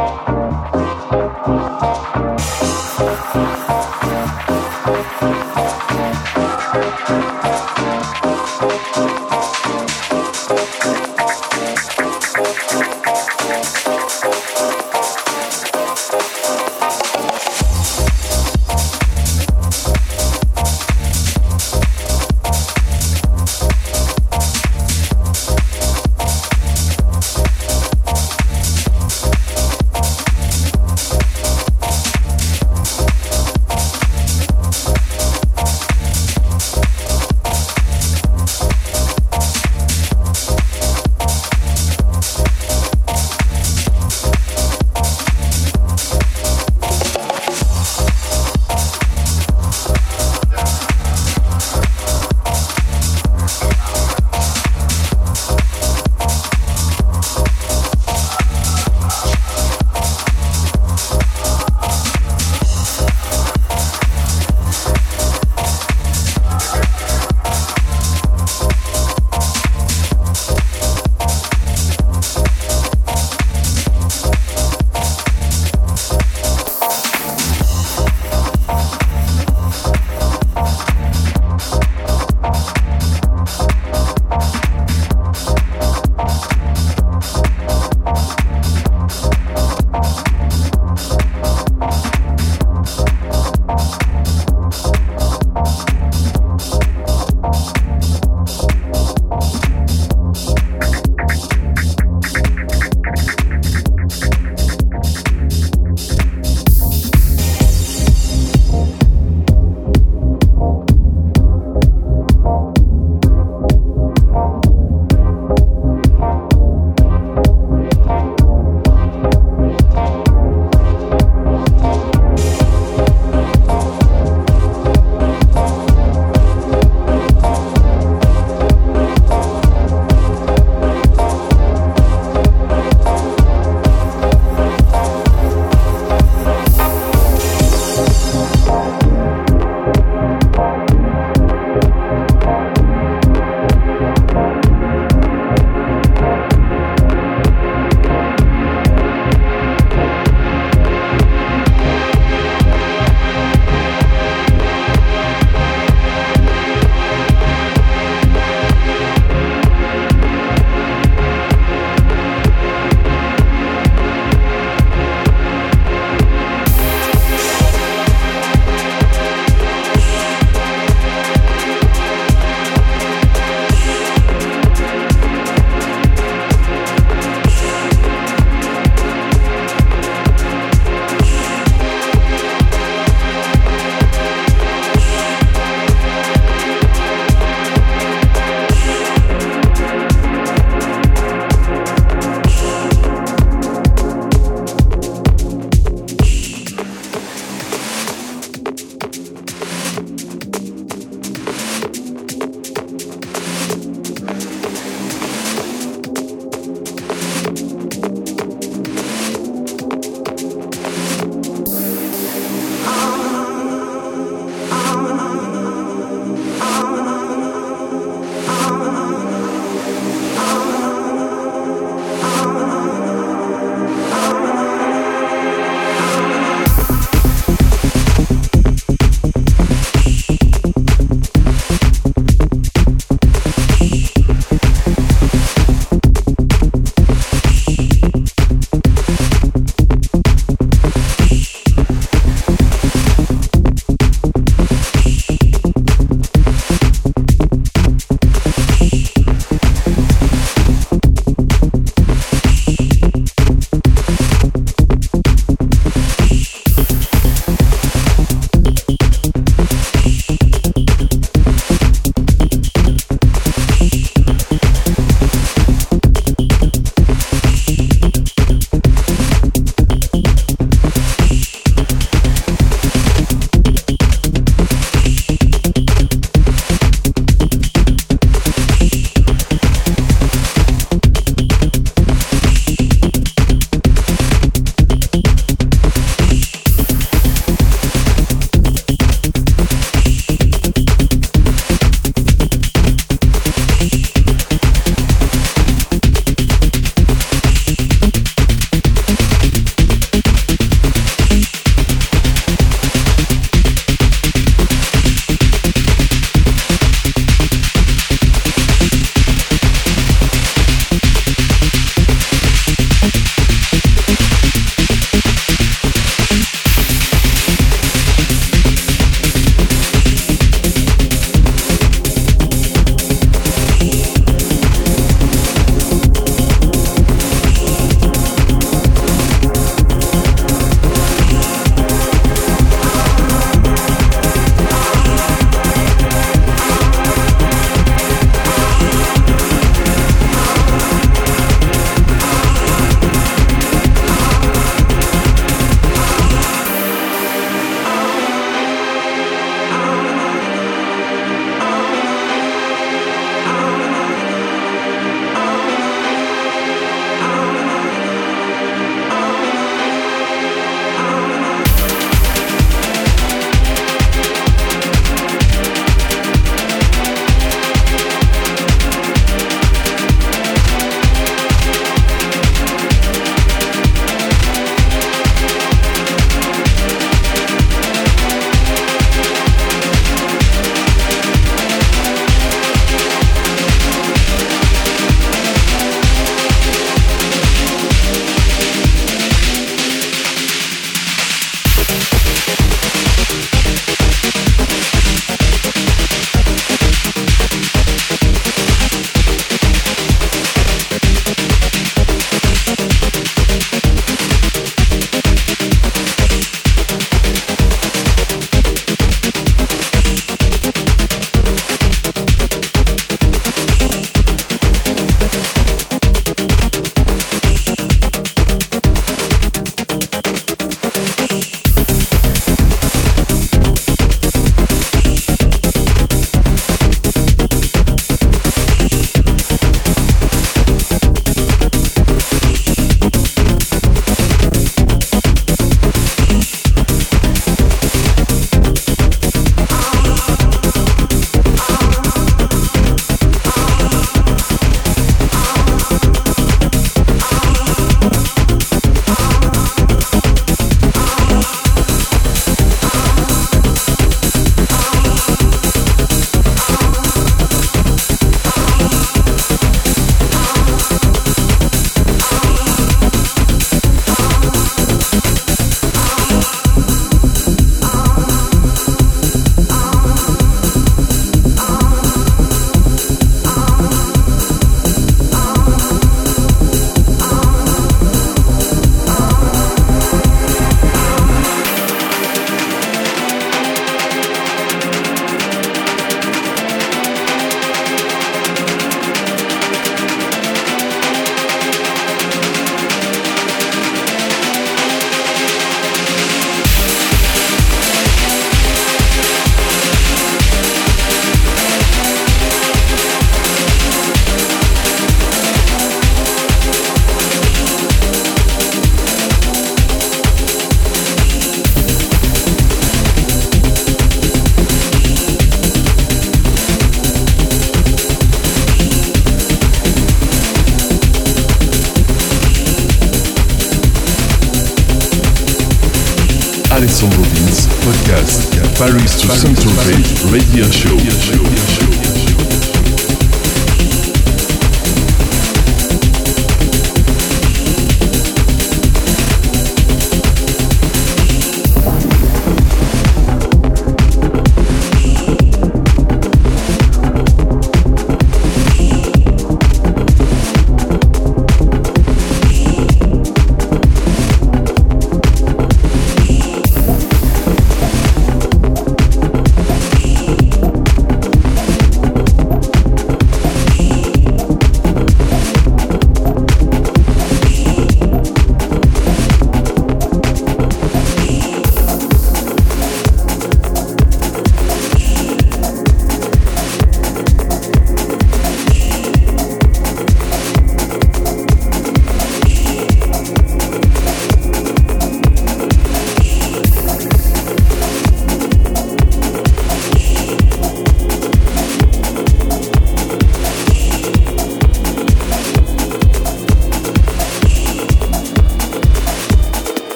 Oh.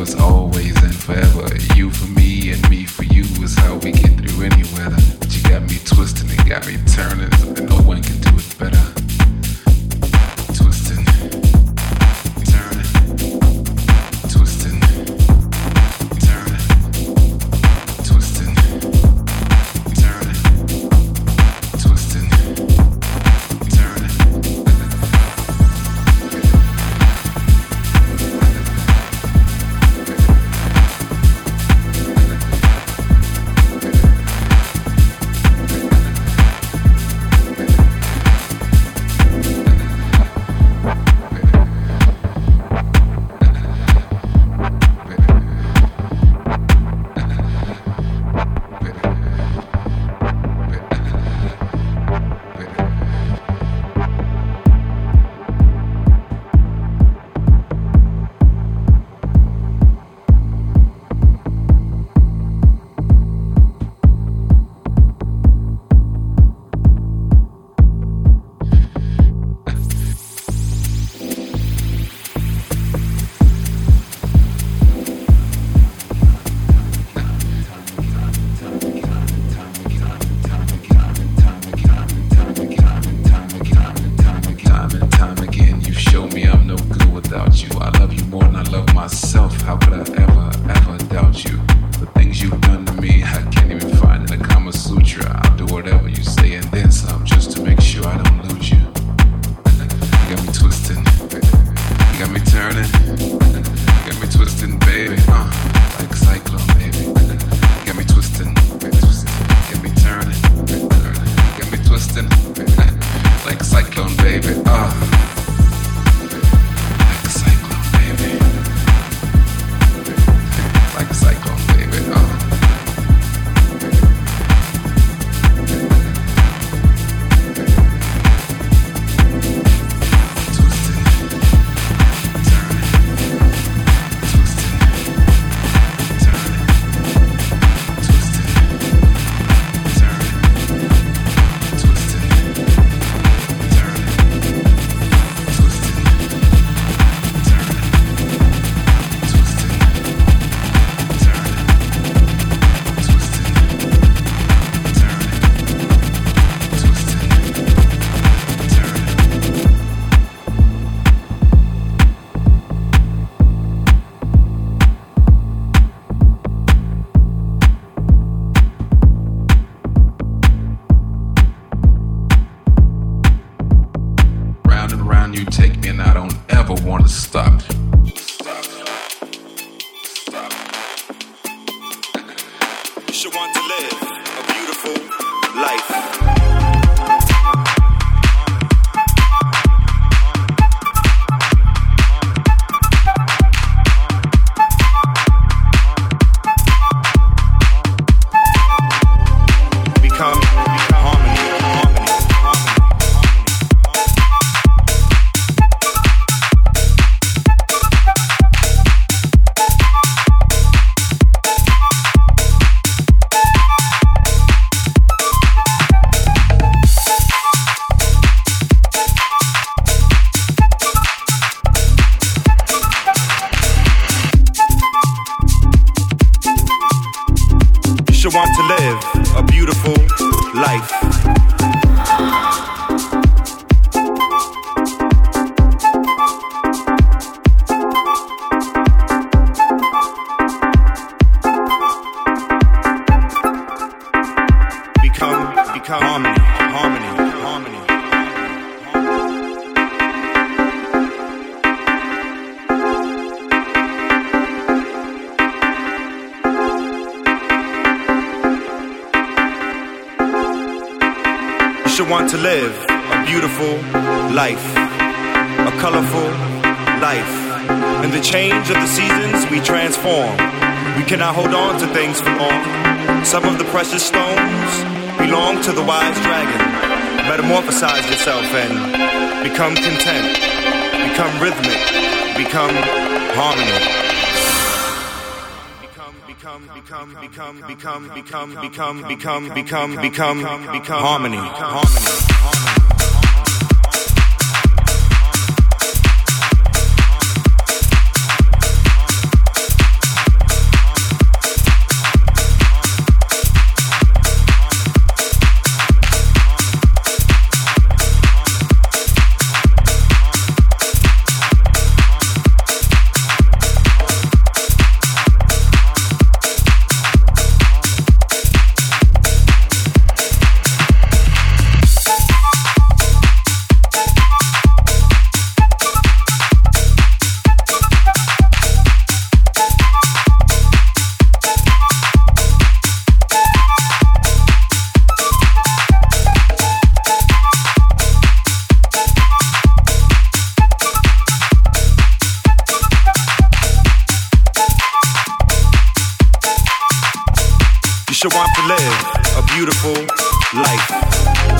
Us always and forever. You for me and me for you is how we get through any weather. But you got me twisting and got me turning, and no one can do it better. baby. Ah. Uh. want to live a beautiful life. to live a beautiful life, a colorful life. In the change of the seasons, we transform. We cannot hold on to things for long. Some of the precious stones belong to the wise dragon. Metamorphosize yourself and become content, become rhythmic, become harmony. become, become, become, become, become, become, become, become, become harmony. Harmony. you want to live a beautiful life.